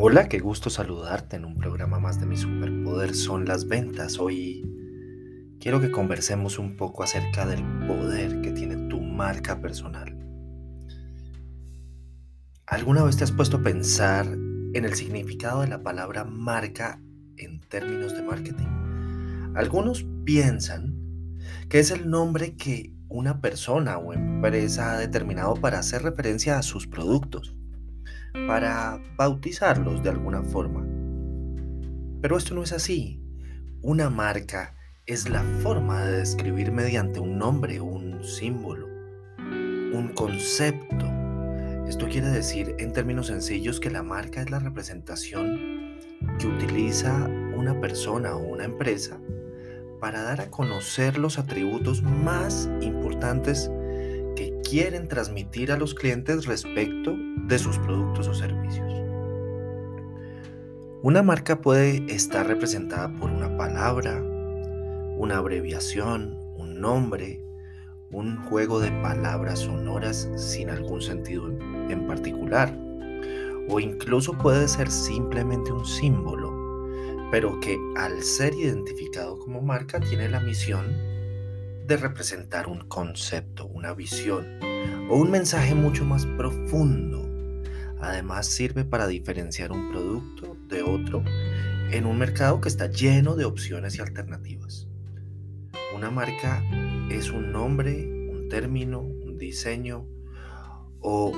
Hola, qué gusto saludarte en un programa más de mi superpoder son las ventas. Hoy quiero que conversemos un poco acerca del poder que tiene tu marca personal. ¿Alguna vez te has puesto a pensar en el significado de la palabra marca en términos de marketing? Algunos piensan que es el nombre que una persona o empresa ha determinado para hacer referencia a sus productos para bautizarlos de alguna forma. Pero esto no es así. Una marca es la forma de describir mediante un nombre, un símbolo, un concepto. Esto quiere decir en términos sencillos que la marca es la representación que utiliza una persona o una empresa para dar a conocer los atributos más importantes que quieren transmitir a los clientes respecto de sus productos o servicios. Una marca puede estar representada por una palabra, una abreviación, un nombre, un juego de palabras sonoras sin algún sentido en particular, o incluso puede ser simplemente un símbolo, pero que al ser identificado como marca tiene la misión de representar un concepto, una visión o un mensaje mucho más profundo. Además sirve para diferenciar un producto de otro en un mercado que está lleno de opciones y alternativas. Una marca es un nombre, un término, un diseño o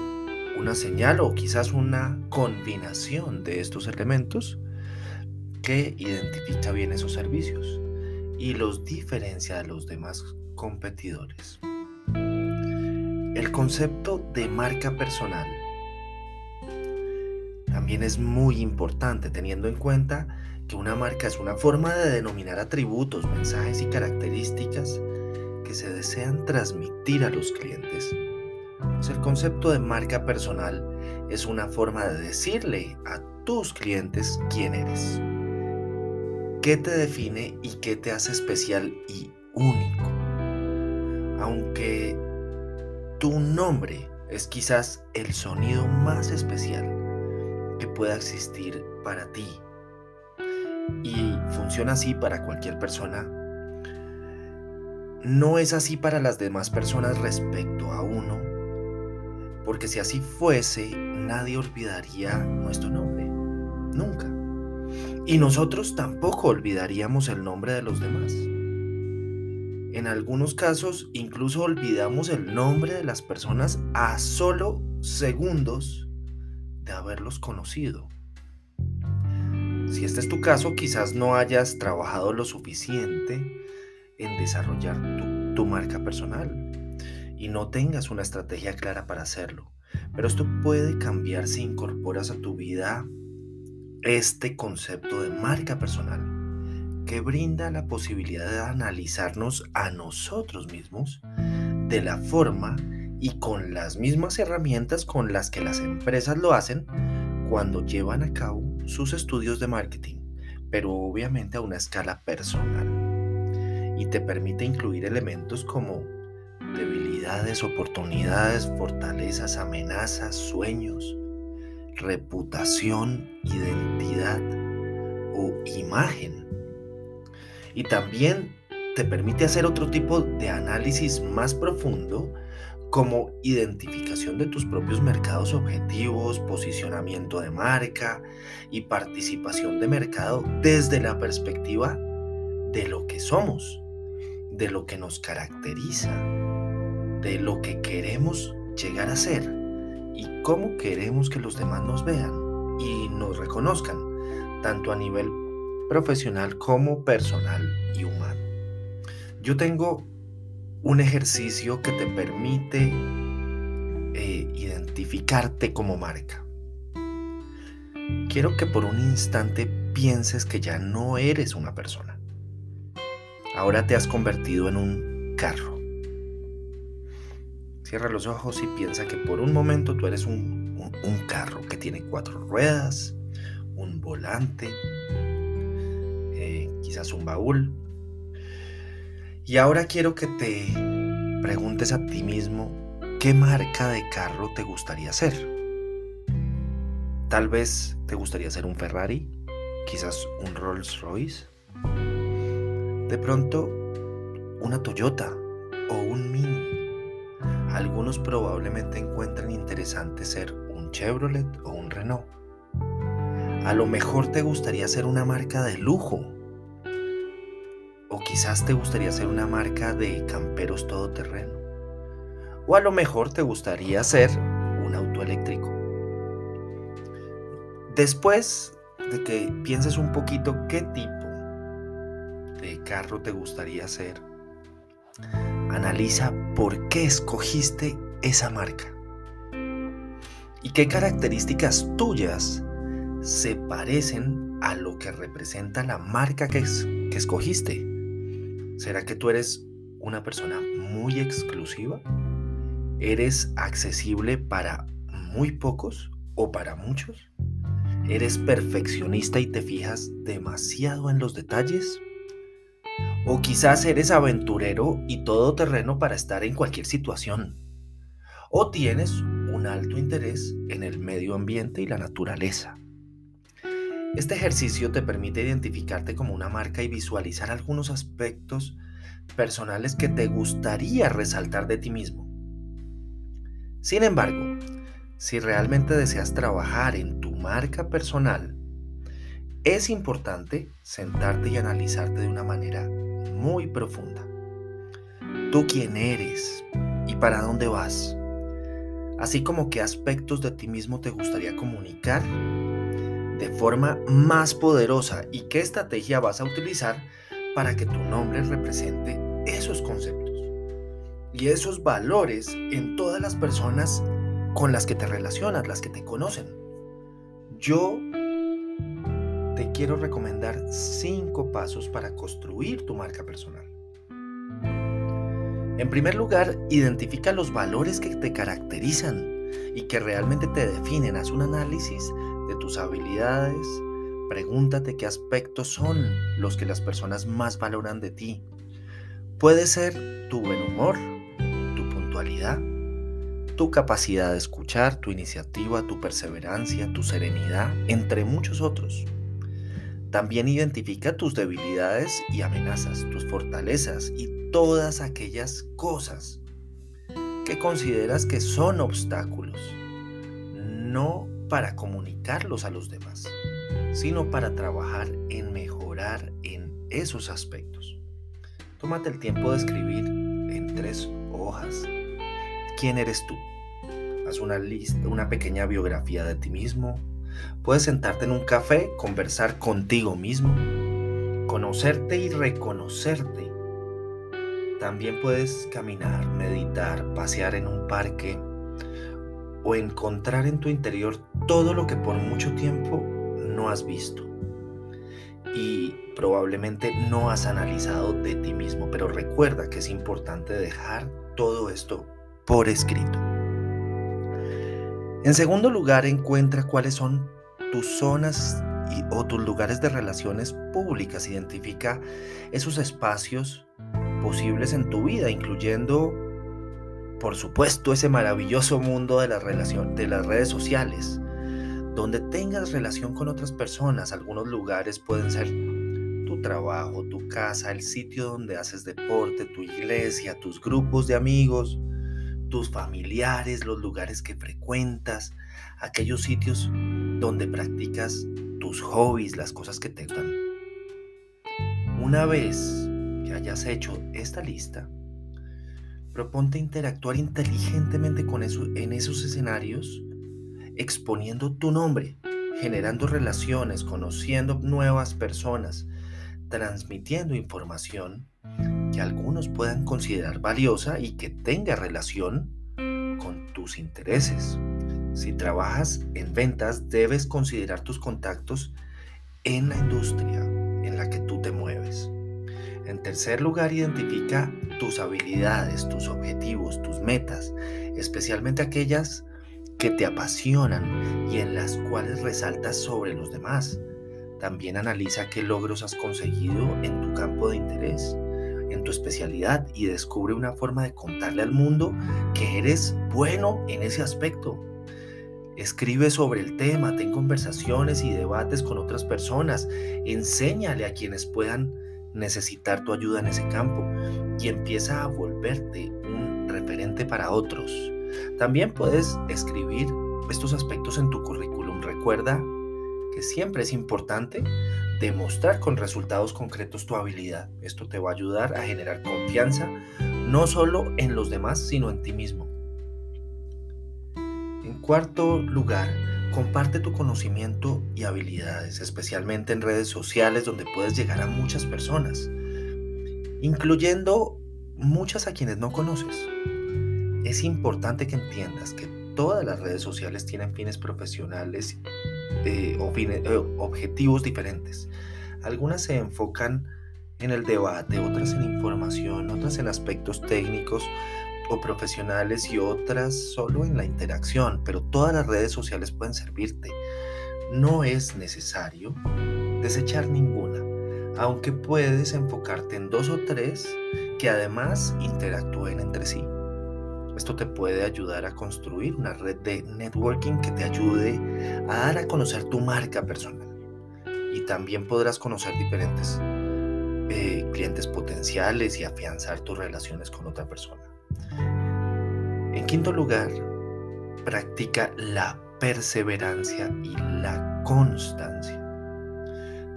una señal o quizás una combinación de estos elementos que identifica bien esos servicios y los diferencia de los demás competidores. El concepto de marca personal también es muy importante teniendo en cuenta que una marca es una forma de denominar atributos, mensajes y características que se desean transmitir a los clientes. El concepto de marca personal es una forma de decirle a tus clientes quién eres, qué te define y qué te hace especial y único aunque tu nombre es quizás el sonido más especial que pueda existir para ti y funciona así para cualquier persona, no es así para las demás personas respecto a uno, porque si así fuese, nadie olvidaría nuestro nombre, nunca. Y nosotros tampoco olvidaríamos el nombre de los demás. En algunos casos incluso olvidamos el nombre de las personas a solo segundos de haberlos conocido. Si este es tu caso, quizás no hayas trabajado lo suficiente en desarrollar tu, tu, marca personal y no tengas una estrategia clara para hacerlo. Pero esto puede cambiar si incorporas a tu vida este concepto de marca personal que brinda la posibilidad de analizarnos a nosotros mismos de la forma y con las mismas herramientas con las que las empresas lo hacen cuando llevan a cabo sus estudios de marketing, pero obviamente a una escala personal. Y te permite incluir elementos como debilidades, oportunidades, fortalezas, amenazas, sueños, reputación, identidad o imagen y también te permite hacer otro tipo de análisis más profundo como identificación de tus propios mercados objetivos, posicionamiento de marca y participación de mercado desde la perspectiva de lo que somos, de lo que nos caracteriza, de lo que queremos llegar a ser y cómo queremos que los demás nos vean y nos reconozcan, tanto a nivel profesional como personal y humano. Yo tengo un ejercicio que te permite eh, identificarte como marca. Quiero que por un instante pienses que ya no eres una persona. Ahora te has convertido en un carro. Cierra los ojos y piensa que por un momento tú eres un carro que tiene cuatro ruedas, un volante, quizás un baúl. Y ahora quiero que te preguntes a ti mismo qué marca de carro te gustaría ser. Tal vez te gustaría ser un Ferrari, quizás un Rolls Royce. De pronto, una Toyota o un Mini. Algunos probablemente encuentran interesante ser un Chevrolet o un Renault. A lo mejor te gustaría ser una marca de lujo. Quizás te gustaría ser una marca de camperos todoterreno. O a lo mejor te gustaría ser un auto eléctrico. Después de que pienses un poquito qué tipo de carro te gustaría ser, analiza por qué escogiste esa marca y qué características tuyas se parecen a lo que representa la marca que, que escogiste. ¿Será que tú eres una persona muy exclusiva? ¿Eres accesible para muy pocos o para muchos? ¿Eres perfeccionista y te fijas demasiado en los detalles? ¿O quizás eres aventurero y todoterreno para estar en cualquier situación? ¿O tienes un alto interés en el medio ambiente y la naturaleza? Este ejercicio te permite identificarte como una marca y visualizar algunos aspectos personales que te gustaría resaltar de ti mismo. Sin embargo, si realmente deseas trabajar en tu marca personal, es importante sentarte y analizarte de una manera muy profunda. Tú quién eres y para dónde vas, así como qué aspectos de ti mismo te gustaría comunicar de forma más poderosa y qué estrategia vas a utilizar para que tu nombre represente esos conceptos y esos valores en todas las personas con las que te relacionas, las que te conocen. Yo te quiero recomendar cinco pasos para construir tu marca personal. En primer lugar, identifica los valores que te caracterizan y que realmente te definen. Haz un análisis tus habilidades. Pregúntate qué aspectos son los que las personas más valoran de ti. Puede ser tu buen humor, tu puntualidad, tu capacidad de escuchar, tu iniciativa, tu perseverancia, tu serenidad, entre muchos otros. También identifica tus debilidades y amenazas, tus fortalezas y todas aquellas cosas que consideras que son obstáculos, no para comunicarlos a los demás, sino para trabajar en mejorar en esos aspectos. Tómate el tiempo de escribir en tres hojas quién eres tú. Haz una lista, una pequeña biografía de ti mismo. Puedes sentarte en un café, conversar contigo mismo, conocerte y reconocerte. También puedes caminar, meditar, pasear en un parque o encontrar en tu interior todo lo que por mucho tiempo no has visto y probablemente no has analizado de ti mismo, pero recuerda que es importante dejar todo esto por escrito. En segundo lugar, encuentra cuáles son tus zonas y, o tus lugares de relaciones públicas. Identifica esos espacios posibles en tu vida, incluyendo, por supuesto, ese maravilloso mundo de de las redes sociales, donde tengas relación con otras personas. Algunos lugares pueden ser tu trabajo, tu casa, el sitio donde haces deporte, tu iglesia, tus grupos de amigos, tus familiares, los lugares que frecuentas, aquellos sitios donde practicas tus hobbies, las cosas que te gustan. Una vez que hayas hecho esta lista, proponte interactuar inteligentemente con eso, en esos escenarios, exponiendo tu nombre, generando relaciones, conociendo nuevas personas, transmitiendo información que algunos puedan considerar valiosa y que tenga relación con tus intereses. Si trabajas en ventas, debes considerar tus contactos en la industria en la que tú te mueves. En tercer lugar, identifica tus habilidades, tus objetivos, tus metas, especialmente aquellas que te apasionan y en las cuales resaltas sobre los demás. También analiza qué logros has conseguido en tu campo de interés en tu especialidad y descubre una forma de contarle al mundo que eres bueno en ese aspecto. Escribe sobre el tema, ten conversaciones y debates con otras personas, enséñale a quienes puedan necesitar tu ayuda en ese campo y empieza a volverte un referente para otros. También puedes escribir estos aspectos en tu currículum. Recuerda que siempre es importante demostrar con resultados concretos tu habilidad. Esto te va a ayudar a generar confianza no solo en los demás, sino en ti mismo. En cuarto lugar, comparte tu conocimiento y habilidades, especialmente en redes sociales donde puedes llegar a muchas personas, incluyendo muchas a quienes no conoces. Es importante que entiendas que todas las redes sociales tienen fines profesionales eh, o eh, objetivos diferentes. Algunas se enfocan en el debate, otras en información, otras en aspectos técnicos o profesionales y otras solo en la interacción, pero todas las redes sociales pueden servirte. No es necesario desechar ninguna, aunque puedes enfocarte en dos o tres que además interactúen entre sí. Esto te puede ayudar a construir una red de networking que te ayude a dar a conocer tu marca personal. Y también podrás conocer diferentes eh, clientes potenciales y afianzar tus relaciones con otra persona. En quinto lugar, practica la perseverancia y la constancia.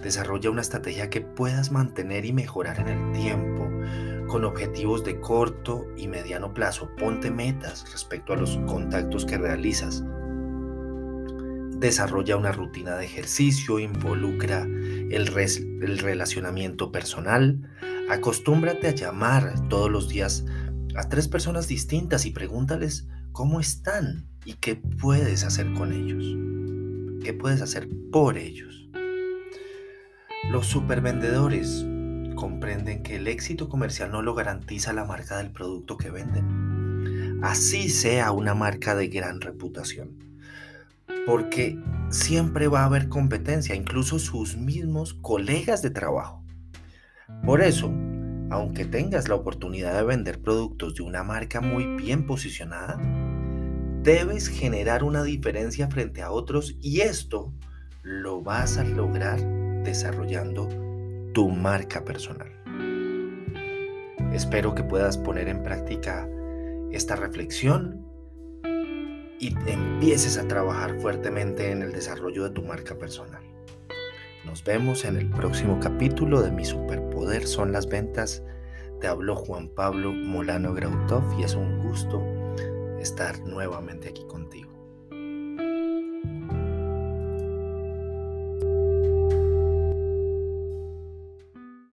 Desarrolla una estrategia que puedas mantener y mejorar en el tiempo con objetivos de corto y mediano plazo. Ponte metas respecto a los contactos que realizas. Desarrolla una rutina de ejercicio, involucra el, el relacionamiento personal. Acostúmbrate a llamar todos los días a tres personas distintas y pregúntales cómo están y qué puedes hacer con ellos. ¿Qué puedes hacer por ellos? Los supervendedores comprenden que el éxito comercial no lo garantiza la marca del producto que venden. Así sea una marca de gran reputación. Porque siempre va a haber competencia, incluso sus mismos colegas de trabajo. Por eso, aunque tengas la oportunidad de vender productos de una marca muy bien posicionada, debes generar una diferencia frente a otros y esto lo vas a lograr desarrollando tu marca personal. Espero que puedas poner en práctica esta reflexión y empieces a trabajar fuertemente en el desarrollo de tu marca personal. Nos vemos en el próximo capítulo de Mi Superpoder son las ventas. Te habló Juan Pablo Molano Grautov y es un gusto estar nuevamente aquí contigo.